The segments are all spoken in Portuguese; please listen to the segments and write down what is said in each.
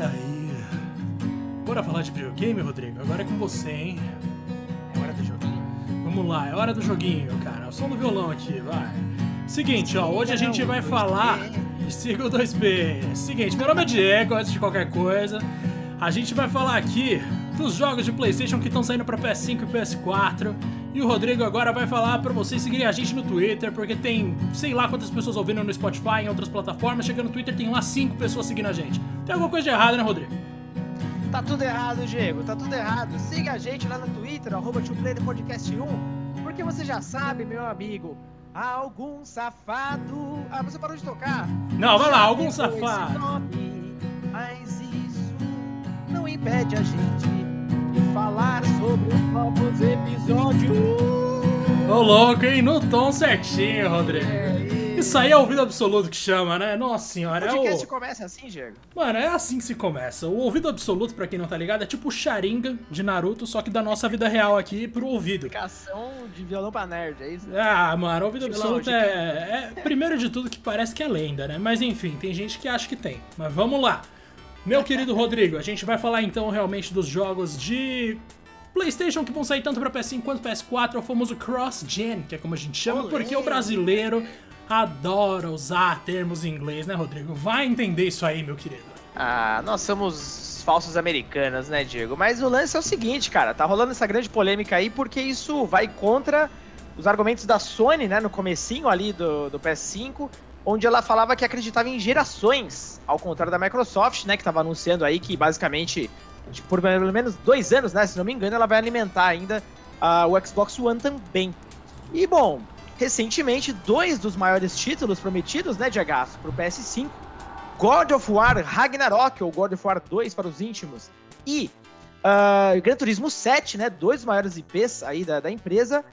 E aí? Bora falar de videogame, Rodrigo? Agora é com você, hein? É hora do joguinho? Vamos lá, é hora do joguinho, cara. O som do violão aqui, vai. Seguinte, ó, hoje a gente vai falar. Siga o 2P. Seguinte, meu nome é Diego, antes de qualquer coisa. A gente vai falar aqui dos jogos de PlayStation que estão saindo para PS5 e PS4. E o Rodrigo agora vai falar para vocês seguirem a gente no Twitter, porque tem sei lá quantas pessoas ouvindo no Spotify, em outras plataformas. Chega no Twitter, tem lá cinco pessoas seguindo a gente. Tem alguma coisa de errado, né, Rodrigo? Tá tudo errado, Diego, tá tudo errado. Siga a gente lá no Twitter, arroba Podcast 1, porque você já sabe, meu amigo, algum safado. Ah, você parou de tocar? Não, vai lá, algum safado. Nome, mas isso não impede a gente falar sobre os novos episódios. Ô louco, hein? No tom certinho, Rodrigo. É, Isso aí é ouvido absoluto que chama, né? Nossa senhora, o é o... começa assim, Diego? Mano, é assim que se começa. O ouvido absoluto, pra quem não tá ligado, é tipo o Sharingan de Naruto, só que da nossa vida real aqui pro ouvido. Explicação de violão pra nerd, é isso? Ah, mano, ouvido Violão, absoluto de é, é. Primeiro de tudo que parece que é lenda, né? Mas enfim, tem gente que acha que tem. Mas vamos lá. Meu querido Rodrigo, a gente vai falar então realmente dos jogos de PlayStation que vão sair tanto pra PS5 quanto PS4, é o famoso cross-gen, que é como a gente chama, Olê. porque o brasileiro adora usar termos em inglês, né, Rodrigo? Vai entender isso aí, meu querido. Ah, nós somos falsos americanos, né, Diego? Mas o lance é o seguinte, cara, tá rolando essa grande polêmica aí porque isso vai contra os argumentos da Sony, né, no comecinho ali do, do PS5, onde ela falava que acreditava em gerações, ao contrário da Microsoft, né, que tava anunciando aí que basicamente, por pelo menos dois anos, né, se não me engano, ela vai alimentar ainda ah, o Xbox One também. E, bom, recentemente, dois dos maiores títulos prometidos, né, de agaço pro PS5, God of War Ragnarok, ou God of War 2 para os íntimos, e ah, Gran Turismo 7, né, dois maiores IPs aí da, da empresa,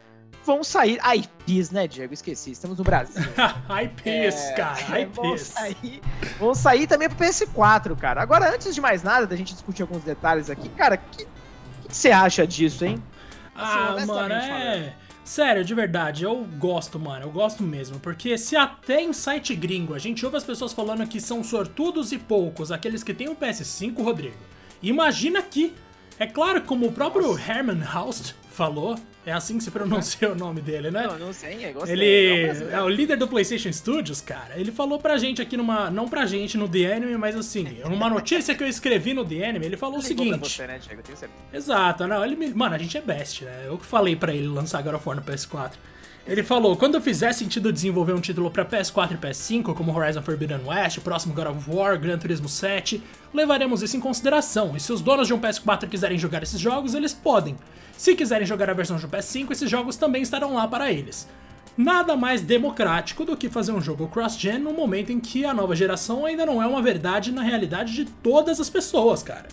vão sair. Ah, IPs, né, Diego? Esqueci, estamos no Brasil. IPs, É, cara, Vão IPs. sair, vão sair também pro PS4, cara. Agora, antes de mais nada, da gente discutir alguns detalhes aqui, cara, o que, que você acha disso, hein? Assim, Ah, mano, é. falando. Sério, de verdade, eu gosto, mano, eu gosto mesmo. Porque se até em site gringo a gente ouve as pessoas falando que são sortudos e poucos aqueles que têm o PS5, Rodrigo, imagina aqui. É claro, como o próprio Herman Haust falou, é assim que se pronuncia o nome dele, né? Não, não sei, eu gostei. Ele É é o líder do PlayStation Studios, cara. Ele falou pra gente aqui numa. Não pra gente no The Anime, mas assim, numa notícia que eu escrevi no The Anime, ele falou o Ligou pra seguinte. Você, né, Diego? Eu tenho certeza. Exato, não, ele me... Mano, a gente é best, né? Eu que falei pra ele lançar God of War no PS4. Ele falou, quando fizer sentido desenvolver um título pra PS4 e PS5, como Horizon Forbidden West, o próximo God of War, Gran Turismo 7, levaremos isso em consideração. E se os donos de um PS4 quiserem jogar esses jogos, eles podem. Se quiserem jogar a versão de PS5, esses jogos também estarão lá para eles. Nada mais democrático do que fazer um jogo cross-gen no momento em que a nova geração ainda não é uma verdade na realidade de todas as pessoas, cara.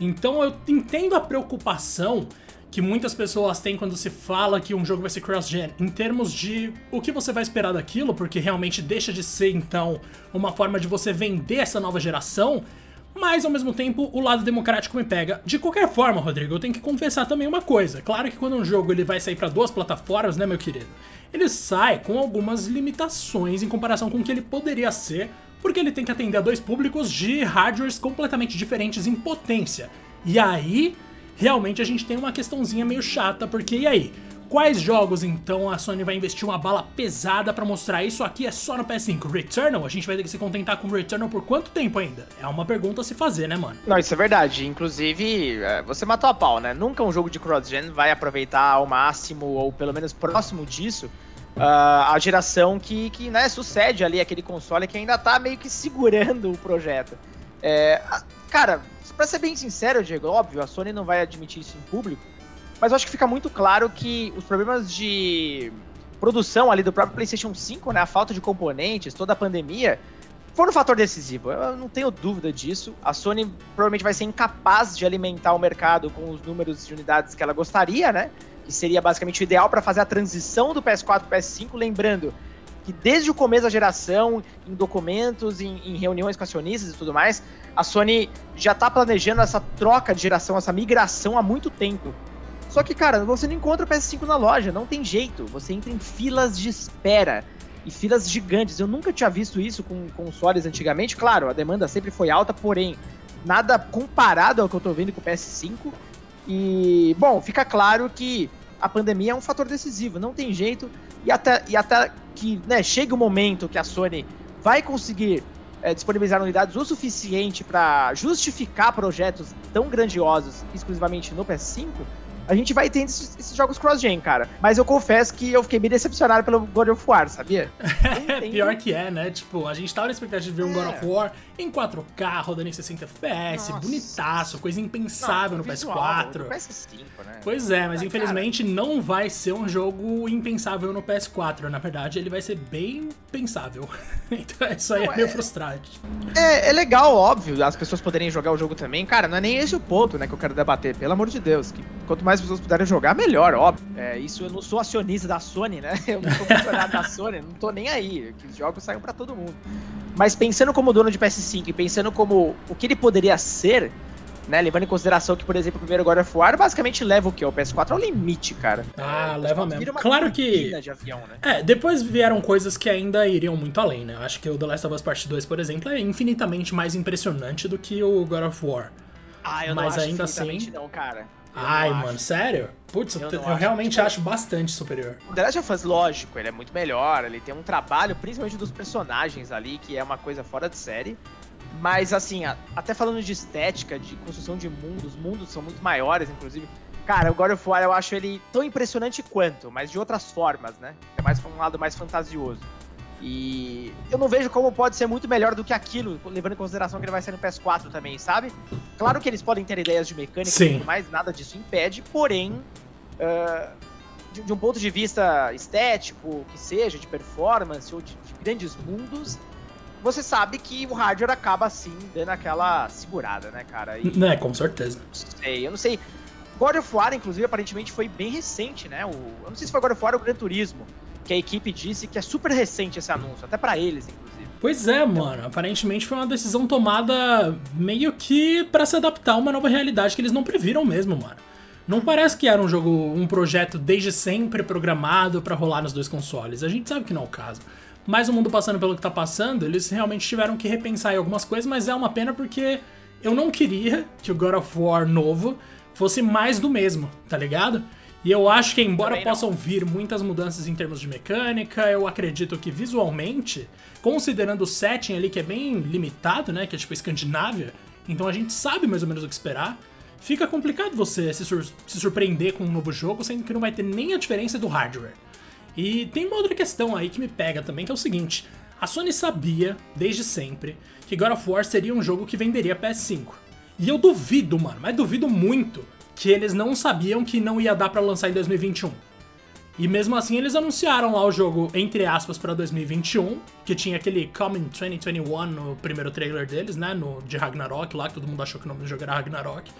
Então eu entendo a preocupação que muitas pessoas têm quando se fala que um jogo vai ser cross-gen, em termos de o que você vai esperar daquilo, porque realmente deixa de ser então uma forma de você vender essa nova geração, mas ao mesmo tempo o lado democrático me pega. De qualquer forma, Rodrigo, eu tenho que confessar também uma coisa. Claro que quando um jogo ele vai sair para duas plataformas, né, meu querido? Ele sai com algumas limitações em comparação com o que ele poderia ser, porque ele tem que atender a dois públicos de hardwares completamente diferentes em potência. E aí, realmente a gente tem uma questãozinha meio chata, porque e aí? Quais jogos então a Sony vai investir uma bala pesada pra mostrar isso aqui é só no PS5? Returnal? A gente vai ter que se contentar com Returnal por quanto tempo ainda? É uma pergunta a se fazer, né, mano? Não, isso é verdade. Inclusive, é, você matou a pau, né? Nunca um jogo de cross-gen vai aproveitar ao máximo, ou pelo menos próximo disso, ah, a geração que, que né, sucede ali aquele console que ainda tá meio que segurando o projeto. É, cara, pra ser bem sincero, Diego, óbvio, a Sony não vai admitir isso em público, mas eu acho que fica muito claro que os problemas de produção ali do próprio PlayStation 5, né, a falta de componentes, toda a pandemia, foram um fator decisivo. Eu não tenho dúvida disso. A Sony provavelmente vai ser incapaz de alimentar o mercado com os números de unidades que ela gostaria, né? Que seria basicamente o ideal para fazer a transição do PS4 para o PS5, lembrando que desde o começo da geração, em documentos, em, em reuniões com acionistas e tudo mais, a Sony já está planejando essa troca de geração, essa migração há muito tempo. Só que, cara, você não encontra o PS5 na loja, não tem jeito. Você entra em filas de espera e filas gigantes. Eu nunca tinha visto isso com consoles antigamente. Claro, a demanda sempre foi alta, porém, nada comparado ao que eu tô vendo com o PS5. E, bom, fica claro que a pandemia é um fator decisivo, não tem jeito. E até, e até que né, chegue o momento que a Sony vai conseguir é, disponibilizar unidades o suficiente para justificar projetos tão grandiosos exclusivamente no PS5, a gente vai ter esses, esses jogos cross-gen, cara. Mas eu confesso que eu fiquei bem decepcionado pelo God of War, sabia? Pior que é, né? Tipo, a gente tava na expectativa de ver um God of é. War em 4K, rodando em 60 FPS, bonitaço, coisa impensável não, no visual, PS4. No PS5, né? Pois é, mas ah, infelizmente cara. não vai ser um jogo impensável no PS4. Na verdade, ele vai ser bem pensável. então isso aí não, é meio é... frustrante. É, é legal, óbvio, as pessoas poderem jogar o jogo também. Cara, não é nem esse o ponto, né, que eu quero debater. Pelo amor de Deus, que quanto mais pessoas puderem jogar, melhor, óbvio. É, isso eu não sou acionista da Sony, né? Eu não sou funcionário da Sony, não tô nem aí. Que os jogos saiam para todo mundo. Mas pensando como dono de PS5 e pensando como o que ele poderia ser, né? Levando em consideração que, por exemplo, o primeiro God of War basicamente leva o que? O PS4 ao limite, cara. Ah, é, leva mesmo. Claro que. Avião, né? É, depois vieram coisas que ainda iriam muito além, né? Eu acho que o The Last of Us Part 2, por exemplo, é infinitamente mais impressionante do que o God of War. Ah, eu Mas não acho ainda assim. Não, cara. Ai, mano, sério? Putz, eu, eu realmente tipo, acho bastante superior. O The Last of Us, lógico, ele é muito melhor, ele tem um trabalho, principalmente dos personagens ali, que é uma coisa fora de série. Mas, assim, até falando de estética, de construção de mundos, os mundos são muito maiores, inclusive. Cara, o God of War eu acho ele tão impressionante quanto, mas de outras formas, né? É mais um lado mais fantasioso. E eu não vejo como pode ser muito melhor do que aquilo, levando em consideração que ele vai ser no PS4 também, sabe? Claro que eles podem ter ideias de mecânica Sim. e tudo mais, nada disso impede, porém, uh, de, de, um ponto de vista estético, que seja, de performance ou de, de grandes mundos, você sabe que o hardware acaba assim dando aquela segurada, né, cara? E, né, com certeza. Não sei, eu não sei. God of War, inclusive, aparentemente foi bem recente, né? O, eu não sei se foi God of War ou Gran Turismo que a equipe disse que é super recente esse anúncio, até para eles, inclusive. Pois é, mano. Aparentemente foi uma decisão tomada meio que para se adaptar a uma nova realidade que eles não previram mesmo, mano. Não parece que era um jogo, um projeto desde sempre programado para rolar nos dois consoles. A gente sabe que não é o caso. Mas o mundo passando pelo que tá passando, eles realmente tiveram que repensar em algumas coisas, mas é uma pena porque eu não queria que o God of War novo fosse mais do mesmo, tá ligado? E eu acho que, embora possam vir muitas mudanças em termos de mecânica, eu acredito que visualmente, considerando o setting ali que é bem limitado, né? Que é tipo Escandinávia, então a gente sabe mais ou menos o que esperar. Fica complicado você se, sur se surpreender com um novo jogo, sendo que não vai ter nem a diferença do hardware. E tem uma outra questão aí que me pega também, que é o seguinte: a Sony sabia, desde sempre, que God of War seria um jogo que venderia PS5. E eu duvido, mano, mas duvido muito que eles não sabiam que não ia dar para lançar em 2021. E mesmo assim eles anunciaram lá o jogo entre aspas para 2021, que tinha aquele Coming 2021 no primeiro trailer deles, né, no de Ragnarok lá, que todo mundo achou que o nome do jogo era Ragnarok.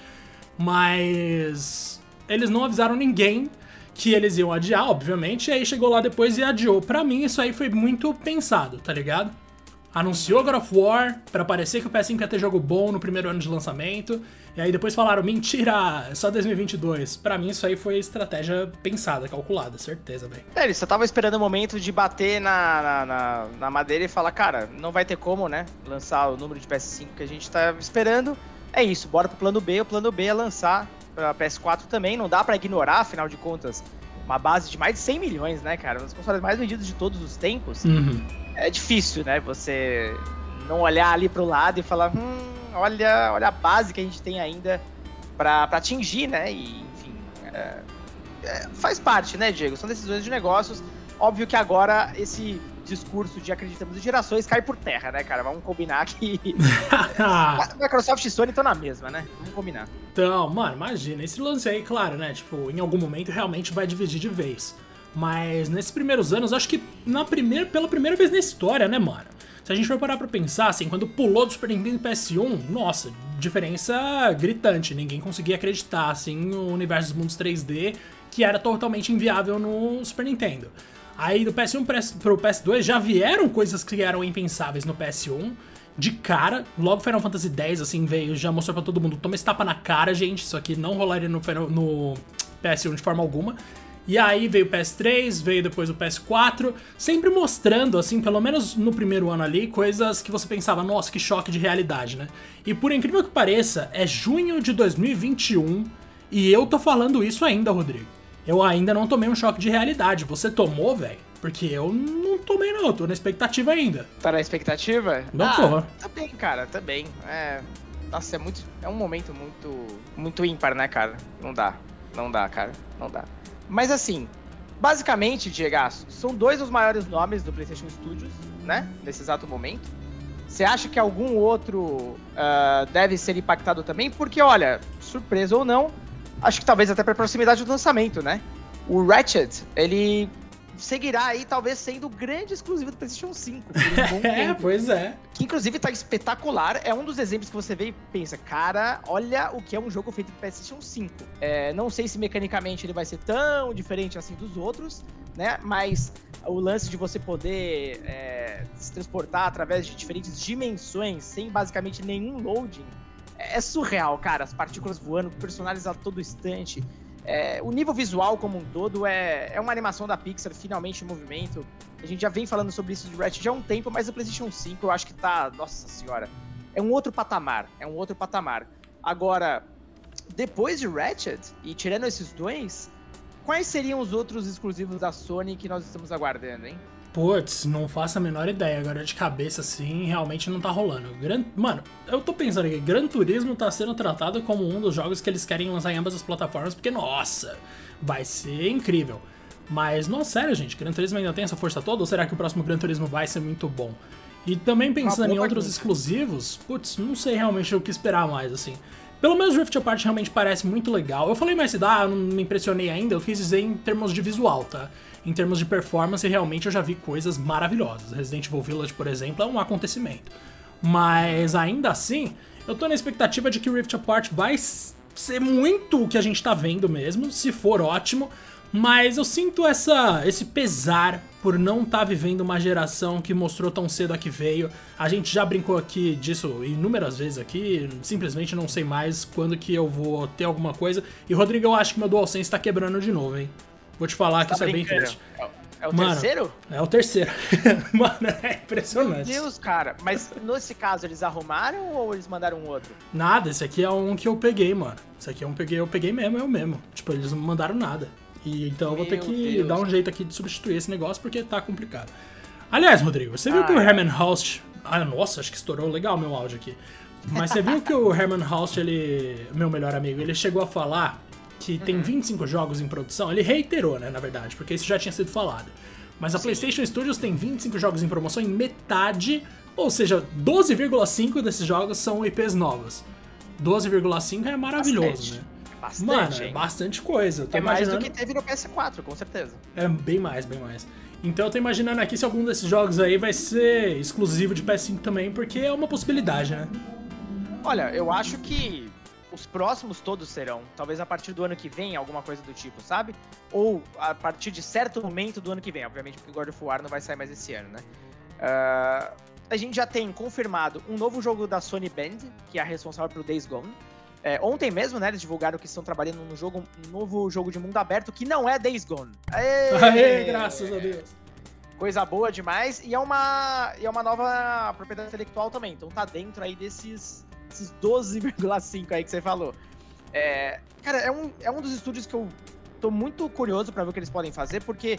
Mas eles não avisaram ninguém que eles iam adiar, obviamente, e aí chegou lá depois e adiou. Para mim isso aí foi muito pensado, tá ligado? Anunciou God of War para parecer que o PS5 ia ter jogo bom no primeiro ano de lançamento, e aí depois falaram, mentira, é só 2022. Para mim isso aí foi estratégia pensada, calculada, certeza, velho. É, ele só tava esperando o momento de bater na, na, na, na, madeira e falar, cara, não vai ter como, né, lançar o número de PS5 que a gente tá esperando. É isso, bora pro plano B, o plano B é lançar pra PS4 também, não dá para ignorar, afinal de contas, uma base de mais de 100 milhões, né, cara? Um dos consoles mais vendidos de todos os tempos. Uhum. É difícil, né? Você não olhar ali pro lado e falar, hum, olha, olha a base que a gente tem ainda para atingir, né? E, enfim, é, é, faz parte, né, Diego? São decisões de negócios. Óbvio que agora esse discurso de acreditamos em gerações cai por terra, né, cara? Vamos combinar que. Microsoft e Sony estão na mesma, né? Vamos combinar. Então, mano, imagina. Esse lance aí, claro, né? Tipo, em algum momento realmente vai dividir de vez. Mas nesses primeiros anos, acho que na primeira, pela primeira vez na história, né, mano? Se a gente for parar pra pensar, assim, quando pulou do Super Nintendo PS1, nossa, diferença gritante. Ninguém conseguia acreditar, assim, no universo dos mundos 3D, que era totalmente inviável no Super Nintendo. Aí do PS1 pro PS2 já vieram coisas que eram impensáveis no PS1. De cara, logo Final Fantasy X, assim, veio, já mostrou pra todo mundo: toma esse tapa na cara, gente. Isso aqui não rolaria no, no PS1 de forma alguma. E aí veio o PS3, veio depois o PS4, sempre mostrando, assim, pelo menos no primeiro ano ali, coisas que você pensava, nossa, que choque de realidade, né? E por incrível que pareça, é junho de 2021 e eu tô falando isso ainda, Rodrigo. Eu ainda não tomei um choque de realidade. Você tomou, velho? Porque eu não tomei, não. Eu tô na expectativa ainda. Tá na expectativa? Não ah, tô. Tá bem, cara, tá bem. É. Nossa, é muito. É um momento muito. Muito ímpar, né, cara? Não dá. Não dá, cara. Não dá. Mas assim, basicamente, Diego, são dois dos maiores nomes do PlayStation Studios, né? Nesse exato momento. Você acha que algum outro uh, deve ser impactado também? Porque, olha, surpresa ou não, acho que talvez até para proximidade do lançamento, né? O Ratchet, ele seguirá aí talvez sendo o grande exclusivo do PlayStation 5. Um é, pois é. Que inclusive tá espetacular. É um dos exemplos que você vê e pensa, cara, olha o que é um jogo feito pro PlayStation 5. É, não sei se mecanicamente ele vai ser tão diferente assim dos outros, né? Mas o lance de você poder é, se transportar através de diferentes dimensões sem basicamente nenhum loading é surreal, cara. As partículas voando, personagens a todo instante. É, o nível visual como um todo é, é uma animação da Pixar finalmente em movimento. A gente já vem falando sobre isso de Ratchet já há um tempo, mas o PlayStation 5 eu acho que tá. Nossa senhora. É um outro patamar. É um outro patamar. Agora, depois de Ratchet, e tirando esses dois, quais seriam os outros exclusivos da Sony que nós estamos aguardando, hein? Putz, não faço a menor ideia. Agora de cabeça assim, realmente não tá rolando. Gran... Mano, eu tô pensando aqui, Gran Turismo tá sendo tratado como um dos jogos que eles querem lançar em ambas as plataformas, porque, nossa, vai ser incrível. Mas, não, sério, gente, Gran Turismo ainda tem essa força toda? Ou será que o próximo Gran Turismo vai ser muito bom? E também pensando em outros exclusivos, putz, não sei realmente o que esperar mais, assim. Pelo menos Rift Apart realmente parece muito legal. Eu falei mais ah, não me impressionei ainda, eu quis dizer em termos de visual, tá? Em termos de performance, realmente eu já vi coisas maravilhosas. Resident Evil Village, por exemplo, é um acontecimento. Mas ainda assim, eu tô na expectativa de que Rift Apart vai ser muito o que a gente tá vendo mesmo, se for ótimo. Mas eu sinto essa, esse pesar por não estar tá vivendo uma geração que mostrou tão cedo a que veio. A gente já brincou aqui disso inúmeras vezes aqui, simplesmente não sei mais quando que eu vou ter alguma coisa. E Rodrigo, eu acho que meu DualSense tá quebrando de novo, hein? Vou te falar que tá isso é bem triste. É, é o Mano, terceiro? É o terceiro. Mano, é impressionante. Meu Deus, cara. Mas nesse caso eles arrumaram ou eles mandaram um outro? Nada, esse aqui é um que eu peguei, mano. Esse aqui é um peguei, eu peguei mesmo, o mesmo. Tipo, eles não mandaram nada. E então eu vou ter que Deus. dar um jeito aqui de substituir esse negócio porque tá complicado. Aliás, Rodrigo, você viu ah, que o. Herman Host. Ah, nossa, acho que estourou legal meu áudio aqui. Mas você viu que o Herman Host, ele. Meu melhor amigo, ele chegou a falar que tem 25 uhum. jogos em produção. Ele reiterou, né, na verdade, porque isso já tinha sido falado. Mas a Sim. PlayStation Studios tem 25 jogos em promoção e metade, ou seja, 12,5 desses jogos são IPs novas. 12,5 é maravilhoso, Bastante. né? Bastante, Mano, é bastante coisa. é mais do que teve no PS4, com certeza. É bem mais, bem mais. Então eu tô imaginando aqui se algum desses jogos aí vai ser exclusivo de PS5 também, porque é uma possibilidade, né? Olha, eu acho que os próximos todos serão. Talvez a partir do ano que vem, alguma coisa do tipo, sabe? Ou a partir de certo momento do ano que vem, obviamente, porque God of War não vai sair mais esse ano, né? Uh, a gente já tem confirmado um novo jogo da Sony Band, que é a responsável pelo Days Gone. É, ontem mesmo, né, eles divulgaram que estão trabalhando num jogo, um novo jogo de mundo aberto que não é Days Gone. Aê! Aê graças a Deus. Coisa boa demais. E é uma, e é uma nova propriedade intelectual também. Então tá dentro aí desses, desses 12,5 aí que você falou. É, cara, é um, é um dos estúdios que eu tô muito curioso para ver o que eles podem fazer, porque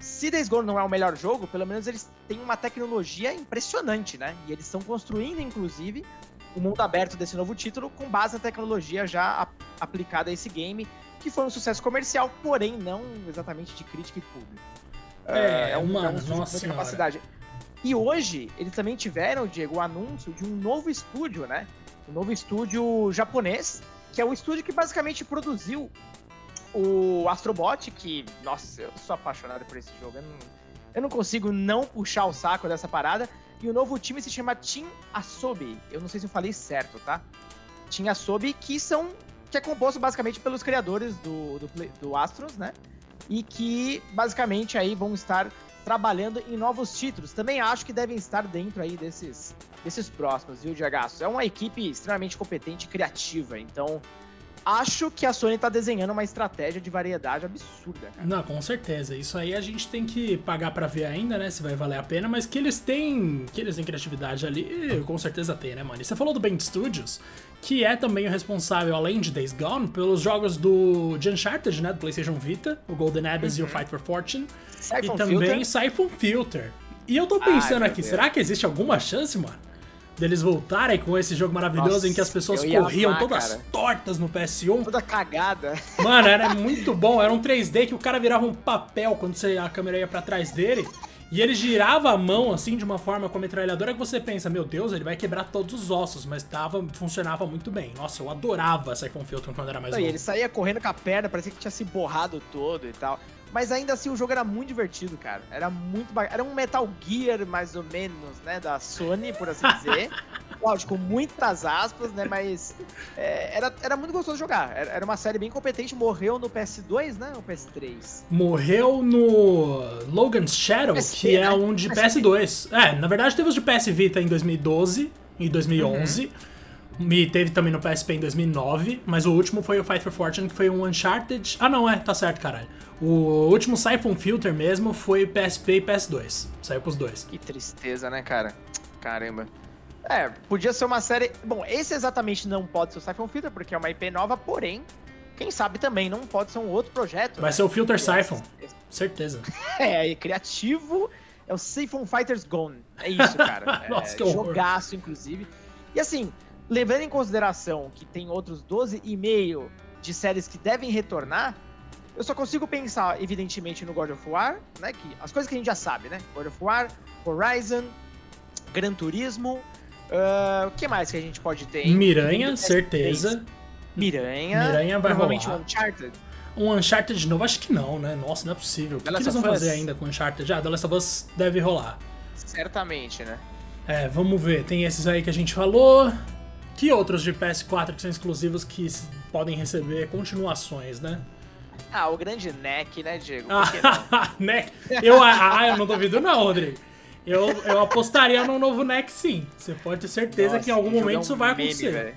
se Days Gone não é o melhor jogo, pelo menos eles têm uma tecnologia impressionante, né? E eles estão construindo, inclusive, o mundo aberto desse novo título com base na tecnologia já aplicada a esse game, que foi um sucesso comercial, porém não exatamente de crítica e público. É, é, um, mano, é um nossa capacidade. E hoje, eles também tiveram, Diego, o anúncio de um novo estúdio, né? Um novo estúdio japonês, que é o estúdio que basicamente produziu o Astrobot, que, nossa, eu sou apaixonado por esse jogo. Eu não, eu não consigo não puxar o saco dessa parada. E o novo time se chama Team Asobi. Eu não sei se eu falei certo, tá? Team Asobi, que são. que é composto basicamente pelos criadores do, do, do Astros, né? E que basicamente aí vão estar trabalhando em novos títulos. Também acho que devem estar dentro aí desses, desses próximos, viu, Diagaço? É uma equipe extremamente competente e criativa, então acho que a Sony tá desenhando uma estratégia de variedade absurda. Cara. Não, com certeza. Isso aí a gente tem que pagar para ver ainda, né? Se vai valer a pena, mas que eles têm. Que eles têm criatividade ali, com certeza tem, né, mano? E você falou do Band Studios, que é também o responsável, além de Days Gone, pelos jogos do de Uncharted, né? Do PlayStation Vita, o Golden Abyss uhum. e o uhum. Fight for Fortune. Siphon e também Filter. Siphon Filter. E eu tô pensando Ai, aqui, será que existe alguma chance, mano? Deles voltarem com esse jogo maravilhoso Nossa, em que as pessoas corriam amar, todas cara. tortas no PS1. Toda cagada. Mano, era muito bom. Era um 3D que o cara virava um papel quando você, a câmera ia para trás dele. E ele girava a mão assim de uma forma com a metralhadora que você pensa, meu Deus, ele vai quebrar todos os ossos, mas tava, funcionava muito bem. Nossa, eu adorava Siphon Filter quando era mais novo. E ele saía correndo com a perna, parecia que tinha se borrado todo e tal. Mas ainda assim o jogo era muito divertido, cara. Era muito bacana. Era um Metal Gear, mais ou menos, né? Da Sony, por assim dizer. Lógico, com muitas aspas, né? Mas é, era, era muito gostoso jogar. Era, era, uma série bem competente. Morreu no PS2, né? Ou PS3? Morreu no Logan's Shadow, que é né? um de PS2. É, na verdade teve os de PS Vita em 2012 e 2011. Uhum. E teve também no PSP em 2009, mas o último foi o Fight for Fortune, que foi um Uncharted. Ah, não, é, tá certo, caralho. O último Siphon Filter mesmo foi PSP e PS2. Saiu pros dois. Que tristeza, né, cara? Caramba. É, podia ser uma série. Bom, esse exatamente não pode ser o Siphon Filter, porque é uma IP nova, porém, quem sabe também não pode ser um outro projeto. Vai né? ser o Filter Siphon. Certeza. é, e criativo é o Siphon Fighters Gone. É isso, cara. Nossa, é, que horror. Jogaço, inclusive. E assim, levando em consideração que tem outros 12 e meio de séries que devem retornar, eu só consigo pensar, evidentemente, no God of War, né? Que, as coisas que a gente já sabe, né? God of War, Horizon, Gran Turismo. Uh, o que mais que a gente pode ter? Miranha, certeza. Miranha. Miranha vai provavelmente rolar. um Uncharted. Um Uncharted de novo? Acho que não, né? Nossa, não é possível. O que, que eles vão fazer ainda com Uncharted? Já, ah, The Last of Us deve rolar. Certamente, né? É, vamos ver. Tem esses aí que a gente falou. Que outros de PS4 que são exclusivos que podem receber continuações, né? Ah, o grande neck, né, Diego? Ah, neck. Eu, ah, eu não duvido não, Rodrigo. Eu, eu apostaria num novo neck sim. Você pode ter certeza Nossa, que em algum momento é um isso vai meme, acontecer.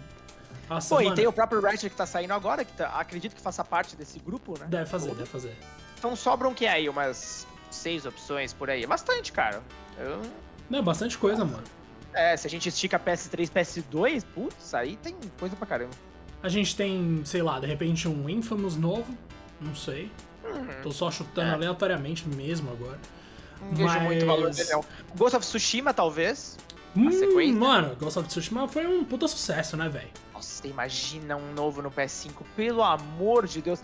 Nossa, Pô, mano. e tem o próprio Ratchet que tá saindo agora, que tá, acredito que faça parte desse grupo, né? Deve fazer, deve fazer. Então sobram que aí? Umas seis opções por aí. Bastante, cara. Eu... Não, bastante coisa, mano. É, se a gente estica PS3, PS2, putz, aí tem coisa pra caramba. A gente tem, sei lá, de repente um Infamous novo, não sei. Uhum. Tô só chutando é. aleatoriamente mesmo agora. Não Mas... vejo muito valor dele, não. Ghost of Tsushima, talvez. Hum, sequência. Mano, Ghost of Tsushima foi um puta sucesso, né, velho? Nossa, você imagina um novo no PS5, pelo amor de Deus.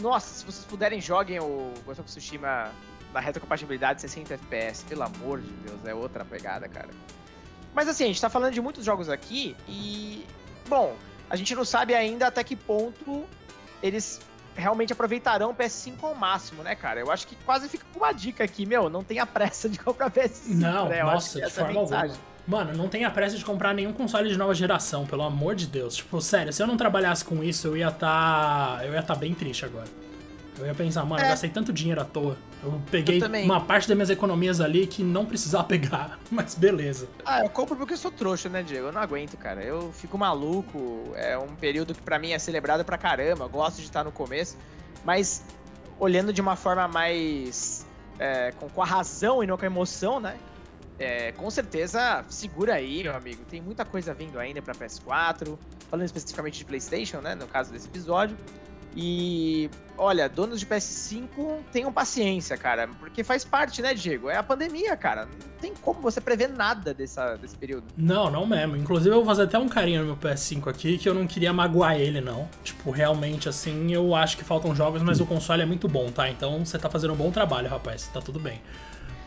Nossa, se vocês puderem, joguem o Ghost of Tsushima na retrocompatibilidade 60 FPS. Pelo amor de Deus, é outra pegada, cara. Mas assim, a gente tá falando de muitos jogos aqui e. Bom, a gente não sabe ainda até que ponto eles realmente aproveitarão o PS5 ao máximo, né, cara? Eu acho que quase fica com uma dica aqui, meu, não tenha pressa de comprar PS5. Não, né? nossa, de é forma alguma. Mano, não tenha pressa de comprar nenhum console de nova geração, pelo amor de Deus. Tipo, sério, se eu não trabalhasse com isso, eu ia estar. Tá... Eu ia estar tá bem triste agora. Eu ia pensar, mano, é. eu gastei tanto dinheiro à toa. Eu peguei eu uma parte das minhas economias ali que não precisava pegar, mas beleza. Ah, eu compro porque eu sou trouxa, né, Diego? Eu não aguento, cara. Eu fico maluco. É um período que para mim é celebrado pra caramba. Eu gosto de estar no começo. Mas olhando de uma forma mais. É, com, com a razão e não com a emoção, né? É, com certeza, segura aí, meu amigo. Tem muita coisa vindo ainda para PS4, falando especificamente de PlayStation, né? No caso desse episódio. E olha, donos de PS5 tenham paciência, cara, porque faz parte, né, Diego? É a pandemia, cara. Não tem como você prever nada dessa, desse período. Não, não mesmo. Inclusive, eu vou fazer até um carinho no meu PS5 aqui, que eu não queria magoar ele, não. Tipo, realmente, assim, eu acho que faltam jogos, mas o console é muito bom, tá? Então você tá fazendo um bom trabalho, rapaz. Tá tudo bem.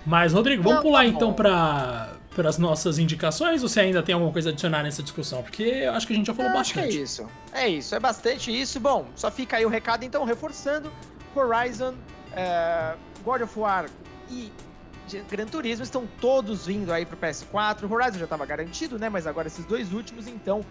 Mas, Rodrigo, vamos não, pular tá então para para as nossas indicações ou você ainda tem alguma coisa a adicionar nessa discussão? Porque eu acho que a gente já falou eu bastante. é isso. É isso, é bastante isso. Bom, só fica aí o recado então, reforçando: Horizon, é, God of War e Gran Turismo estão todos vindo aí pro PS4. O Horizon já estava garantido, né? Mas agora esses dois últimos, então,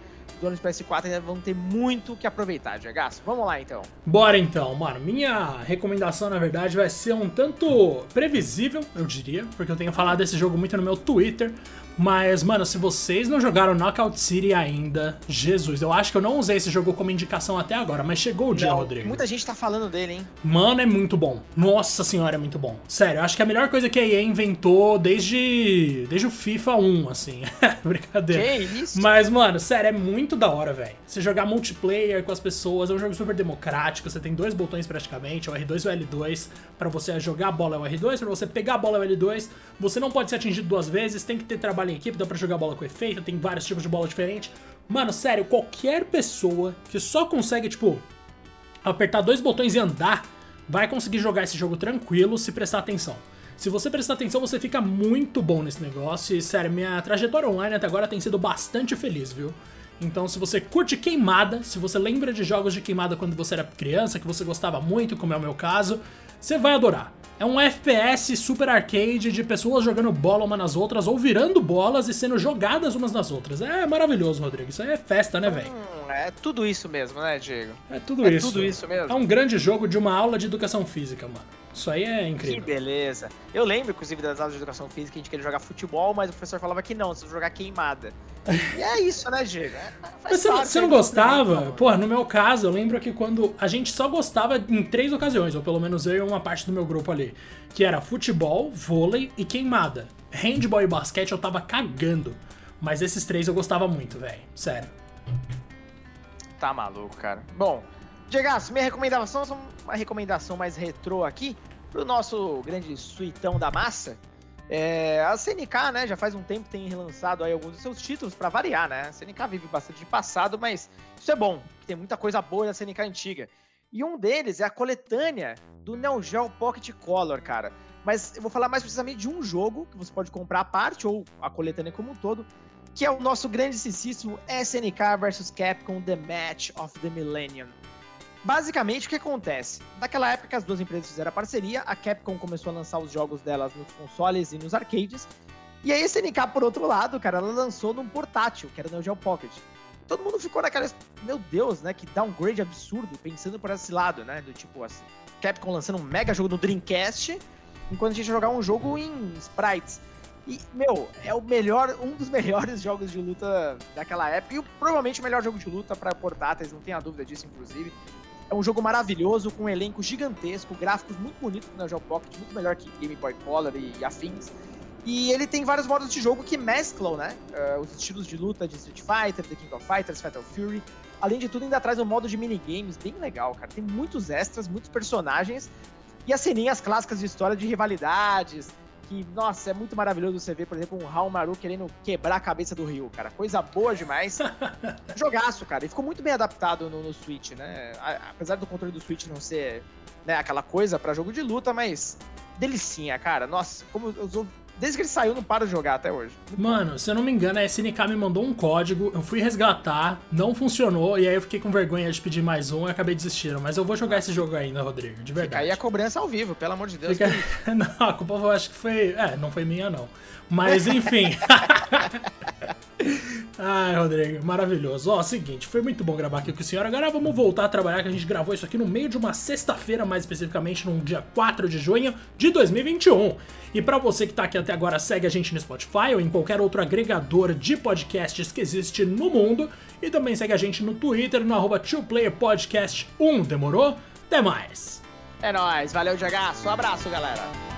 donos de PS4 ainda vão ter muito que aproveitar, Diagaço. Vamos lá, então. Bora, então. Mano, minha recomendação, na verdade, vai ser um tanto previsível, eu diria, porque eu tenho falado desse jogo muito no meu Twitter, Mas, mano, se vocês não jogaram Knockout City ainda, Jesus, eu acho que eu não usei esse jogo como indicação até agora, mas chegou o dia, Não, Rodrigo. Muita gente tá falando dele, hein? Mano, é muito bom. Nossa senhora, é muito bom. Sério, eu acho que é a melhor coisa que a EA inventou desde, desde o FIFA 1, assim. Brincadeira. Que isso? Mas, mano, sério, é muito da hora, velho. Você jogar multiplayer com as pessoas, é um jogo super democrático, você tem dois botões praticamente, é o R2 e o L2. Pra você jogar a bola é o R2, pra você pegar a bola é o L2. Você não pode ser atingido duas vezes, tem que ter trabalho em equipe, dá pra jogar bola com efeito, tem vários tipos de bola diferentes. Mano, sério, qualquer pessoa que só consegue, tipo, apertar dois botões e andar, vai conseguir jogar esse jogo tranquilo se prestar atenção. Se você prestar atenção, você fica muito bom nesse negócio. E sério, minha trajetória online até agora tem sido bastante feliz, viu? Então, se você curte queimada, se você lembra de jogos de queimada quando você era criança, que você gostava muito, como é o meu caso, você vai adorar. É um FPS super arcade de pessoas jogando bola uma nas outras ou virando bolas e sendo jogadas umas nas outras. É maravilhoso, Rodrigo. Isso aí é festa, né, velho? Hum, é tudo isso mesmo, né, Diego? É tudo É isso. tudo isso mesmo? É um grande jogo de uma aula de educação física, mano. Isso aí é Que incrível. beleza. Eu lembro, inclusive, das aulas de educação física, que a gente queria jogar futebol, mas o professor falava que não, você jogar queimada. e é isso, né, Diego? É, Mas você, você não gostava? Porra, no meu caso, eu lembro que quando a gente só gostava em três ocasiões, ou pelo menos eu e uma parte do meu grupo ali, que era futebol, vôlei e queimada. Handball e basquete eu tava cagando. Mas esses três eu gostava muito, velho. Sério. Tá maluco, cara. Bom, Diego, minha recomendação é uma recomendação mais retrô aqui, pro nosso grande suitão da massa. É, a CNK, né, já faz um tempo tem relançado aí alguns dos seus títulos pra variar, né? A CNK vive bastante de passado, mas isso é bom, tem muita coisa boa da CNK antiga. E um deles é a coletânea do Neo Geo Pocket Color, cara. Mas eu vou falar mais precisamente de um jogo que você pode comprar à parte ou a coletânea como um todo, que é o nosso grandíssimo SNK vs Capcom The Match of the Millennium. Basicamente, o que acontece? Naquela época que as duas empresas fizeram a parceria, a Capcom começou a lançar os jogos delas nos consoles e nos arcades. E a SNK, por outro lado, cara, ela lançou num portátil, que era o Neo Geo Pocket. Todo mundo ficou naquela, meu Deus, né, que downgrade absurdo, pensando por esse lado, né, do tipo, assim, Capcom lançando um mega jogo no Dreamcast, enquanto a gente ia jogar um jogo em sprites. E, meu, é o melhor, um dos melhores jogos de luta daquela época, e provavelmente o melhor jogo de luta para portáteis, não tenha dúvida disso, inclusive. É um jogo maravilhoso, com um elenco gigantesco, gráficos muito bonitos no Neo Pocket, muito melhor que Game Boy Color e, e afins. E ele tem vários modos de jogo que mesclam, né? eh, os estilos de luta de Street Fighter, The King of Fighters, Fatal Fury. Além de tudo, ainda traz um modo de minigames bem legal, cara. Tem muitos extras, muitos personagens. E as ceninhas clássicas de história de rivalidades. Que, nossa, é muito maravilhoso você ver, por exemplo, um Haomaru querendo quebrar a cabeça do Ryu, cara. Coisa boa demais. Jogaço, cara. E ficou muito bem adaptado no, no Switch, né? A- apesar do controle do Switch não ser né, aquela coisa pra jogo de luta, mas delicinha, cara. Nossa, como eu sou- Desde que ele saiu, não paro de jogar até hoje. Mano, se eu não me engano, a SNK me mandou um código, eu fui resgatar, não funcionou, e aí eu fiquei com vergonha de pedir mais um e acabei desistindo. Mas eu vou jogar esse jogo ainda, Rodrigo, de Fica verdade. aí a cobrança ao vivo, pelo amor de Deus. Fica- Não, a culpa eu acho que foi. É, não foi minha, não. Mas enfim. Ai, Rodrigo, maravilhoso. Ó, seguinte, foi muito bom gravar aqui com o senhor. Agora vamos voltar a trabalhar, que a gente gravou isso aqui no meio de uma sexta-feira, mais especificamente no dia 4 de junho de 2021. E pra você que tá aqui até agora, segue a gente no Spotify ou em qualquer outro agregador de podcasts que existe no mundo. E também segue a gente no Twitter, no arroba 2playerpodcast1. Demorou? Até mais! É nóis, valeu, Diagaço. Um abraço, galera.